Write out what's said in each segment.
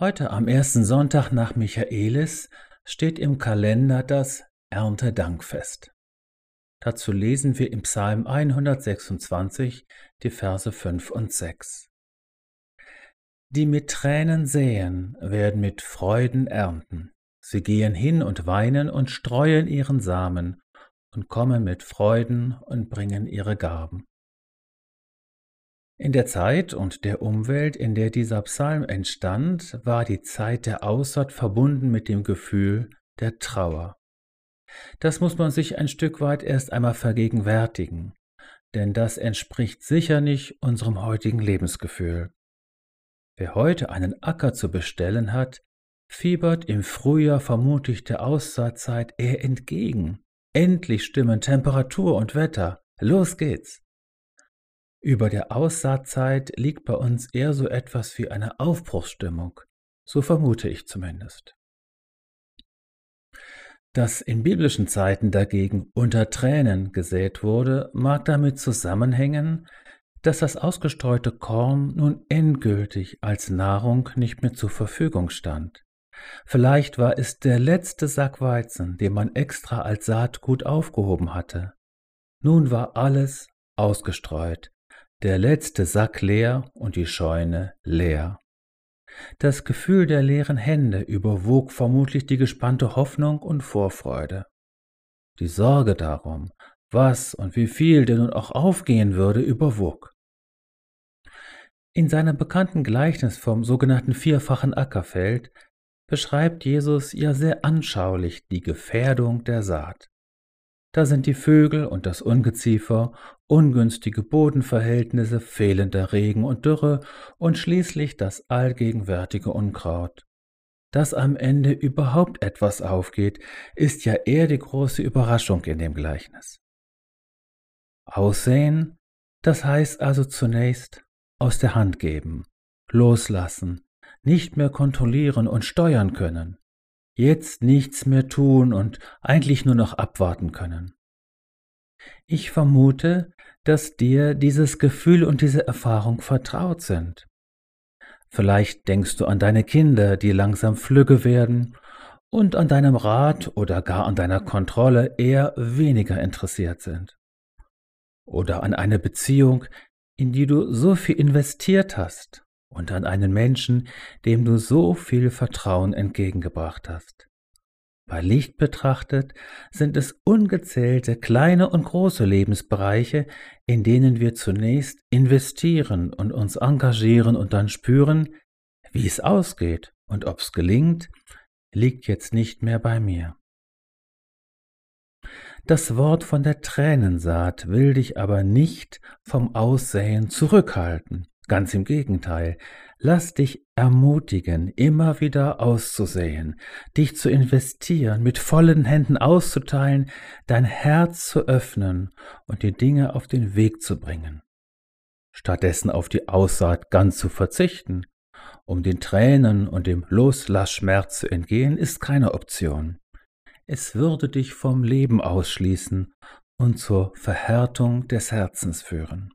Heute am ersten Sonntag nach Michaelis steht im Kalender das Erntedankfest. Dazu lesen wir im Psalm 126 die Verse 5 und 6. Die mit Tränen säen, werden mit Freuden ernten. Sie gehen hin und weinen und streuen ihren Samen und kommen mit Freuden und bringen ihre Gaben. In der Zeit und der Umwelt, in der dieser Psalm entstand, war die Zeit der Aussaat verbunden mit dem Gefühl der Trauer. Das muss man sich ein Stück weit erst einmal vergegenwärtigen, denn das entspricht sicher nicht unserem heutigen Lebensgefühl. Wer heute einen Acker zu bestellen hat, fiebert im Frühjahr vermutlich der Aussaatzeit eher entgegen. Endlich stimmen Temperatur und Wetter. Los geht's. Über der Aussaatzeit liegt bei uns eher so etwas wie eine Aufbruchsstimmung, so vermute ich zumindest. Dass in biblischen Zeiten dagegen unter Tränen gesät wurde, mag damit zusammenhängen, dass das ausgestreute Korn nun endgültig als Nahrung nicht mehr zur Verfügung stand. Vielleicht war es der letzte Sack Weizen, den man extra als Saatgut aufgehoben hatte. Nun war alles ausgestreut, der letzte Sack leer und die Scheune leer. Das Gefühl der leeren Hände überwog vermutlich die gespannte Hoffnung und Vorfreude. Die Sorge darum, was und wie viel denn nun auch aufgehen würde, überwog. In seinem bekannten Gleichnis vom sogenannten vierfachen Ackerfeld beschreibt Jesus ja sehr anschaulich die Gefährdung der Saat. Da sind die Vögel und das Ungeziefer, ungünstige Bodenverhältnisse, fehlender Regen und Dürre und schließlich das allgegenwärtige Unkraut. Dass am Ende überhaupt etwas aufgeht, ist ja eher die große Überraschung in dem Gleichnis. Aussehen, das heißt also zunächst aus der Hand geben, loslassen, nicht mehr kontrollieren und steuern können jetzt nichts mehr tun und eigentlich nur noch abwarten können. Ich vermute, dass dir dieses Gefühl und diese Erfahrung vertraut sind. Vielleicht denkst du an deine Kinder, die langsam flügge werden und an deinem Rat oder gar an deiner Kontrolle eher weniger interessiert sind. Oder an eine Beziehung, in die du so viel investiert hast und an einen Menschen, dem du so viel Vertrauen entgegengebracht hast. Bei Licht betrachtet sind es ungezählte kleine und große Lebensbereiche, in denen wir zunächst investieren und uns engagieren und dann spüren, wie es ausgeht und ob es gelingt, liegt jetzt nicht mehr bei mir. Das Wort von der Tränensaat will dich aber nicht vom Aussäen zurückhalten. Ganz im Gegenteil, lass dich ermutigen, immer wieder auszusäen, dich zu investieren, mit vollen Händen auszuteilen, dein Herz zu öffnen und die Dinge auf den Weg zu bringen. Stattdessen auf die Aussaat ganz zu verzichten, um den Tränen und dem Loslassschmerz zu entgehen, ist keine Option. Es würde dich vom Leben ausschließen und zur Verhärtung des Herzens führen.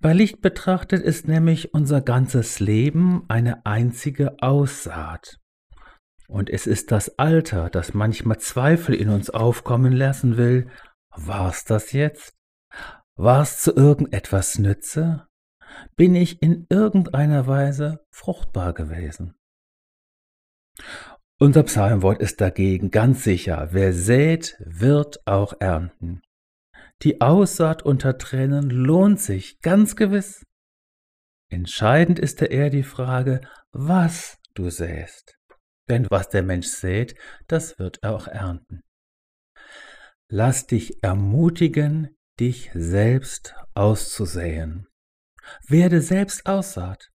Bei Licht betrachtet ist nämlich unser ganzes Leben eine einzige Aussaat. Und es ist das Alter, das manchmal Zweifel in uns aufkommen lassen will. War's das jetzt? War's zu irgendetwas nütze? Bin ich in irgendeiner Weise fruchtbar gewesen? Unser Psalmwort ist dagegen ganz sicher, wer sät, wird auch ernten. Die Aussaat unter Tränen lohnt sich, ganz gewiss. Entscheidend ist eher die Frage, was du säst. Denn was der Mensch sät, das wird er auch ernten. Lass dich ermutigen, dich selbst auszusäen. Werde selbst Aussaat.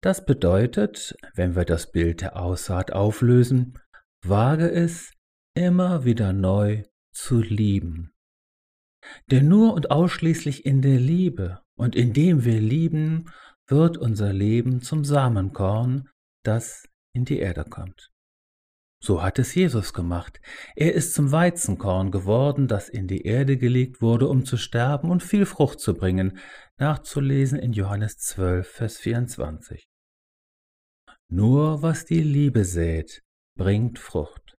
Das bedeutet, wenn wir das Bild der Aussaat auflösen, wage es, immer wieder neu zu lieben. Denn nur und ausschließlich in der Liebe und indem wir lieben, wird unser Leben zum Samenkorn, das in die Erde kommt. So hat es Jesus gemacht. Er ist zum Weizenkorn geworden, das in die Erde gelegt wurde, um zu sterben und viel Frucht zu bringen, nachzulesen in Johannes 12, Vers 24. Nur was die Liebe sät, bringt Frucht.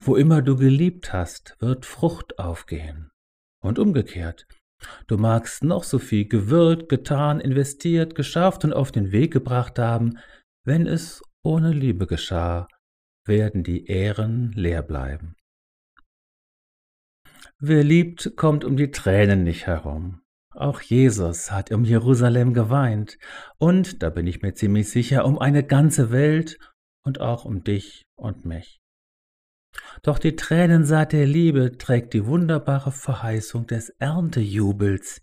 Wo immer du geliebt hast, wird Frucht aufgehen. Und umgekehrt, du magst noch so viel gewirkt, getan, investiert, geschafft und auf den Weg gebracht haben, wenn es ohne Liebe geschah, werden die Ehren leer bleiben. Wer liebt, kommt um die Tränen nicht herum. Auch Jesus hat um Jerusalem geweint und, da bin ich mir ziemlich sicher, um eine ganze Welt und auch um dich und mich. Doch die Tränensaat der Liebe trägt die wunderbare Verheißung des Erntejubels.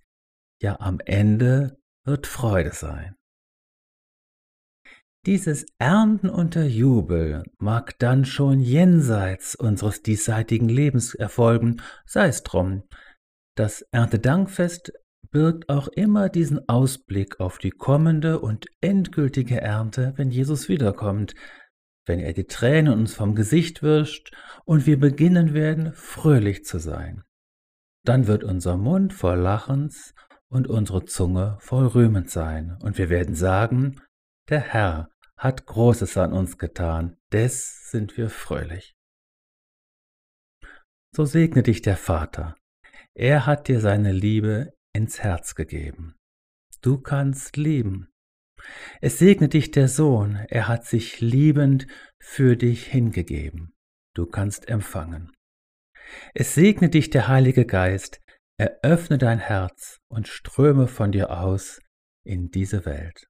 Ja, am Ende wird Freude sein. Dieses Ernten unter Jubel mag dann schon jenseits unseres diesseitigen Lebens erfolgen, sei es drum. Das Erntedankfest birgt auch immer diesen Ausblick auf die kommende und endgültige Ernte, wenn Jesus wiederkommt, wenn er die Tränen uns vom Gesicht wischt und wir beginnen werden, fröhlich zu sein. Dann wird unser Mund voll Lachens und unsere Zunge voll Rühmens sein, und wir werden sagen, der Herr hat Großes an uns getan, des sind wir fröhlich. So segne dich der Vater. Er hat dir seine Liebe ins Herz gegeben. Du kannst lieben. Es segne dich der Sohn, er hat sich liebend für dich hingegeben. Du kannst empfangen. Es segne dich der Heilige Geist, eröffne dein Herz und ströme von dir aus in diese Welt.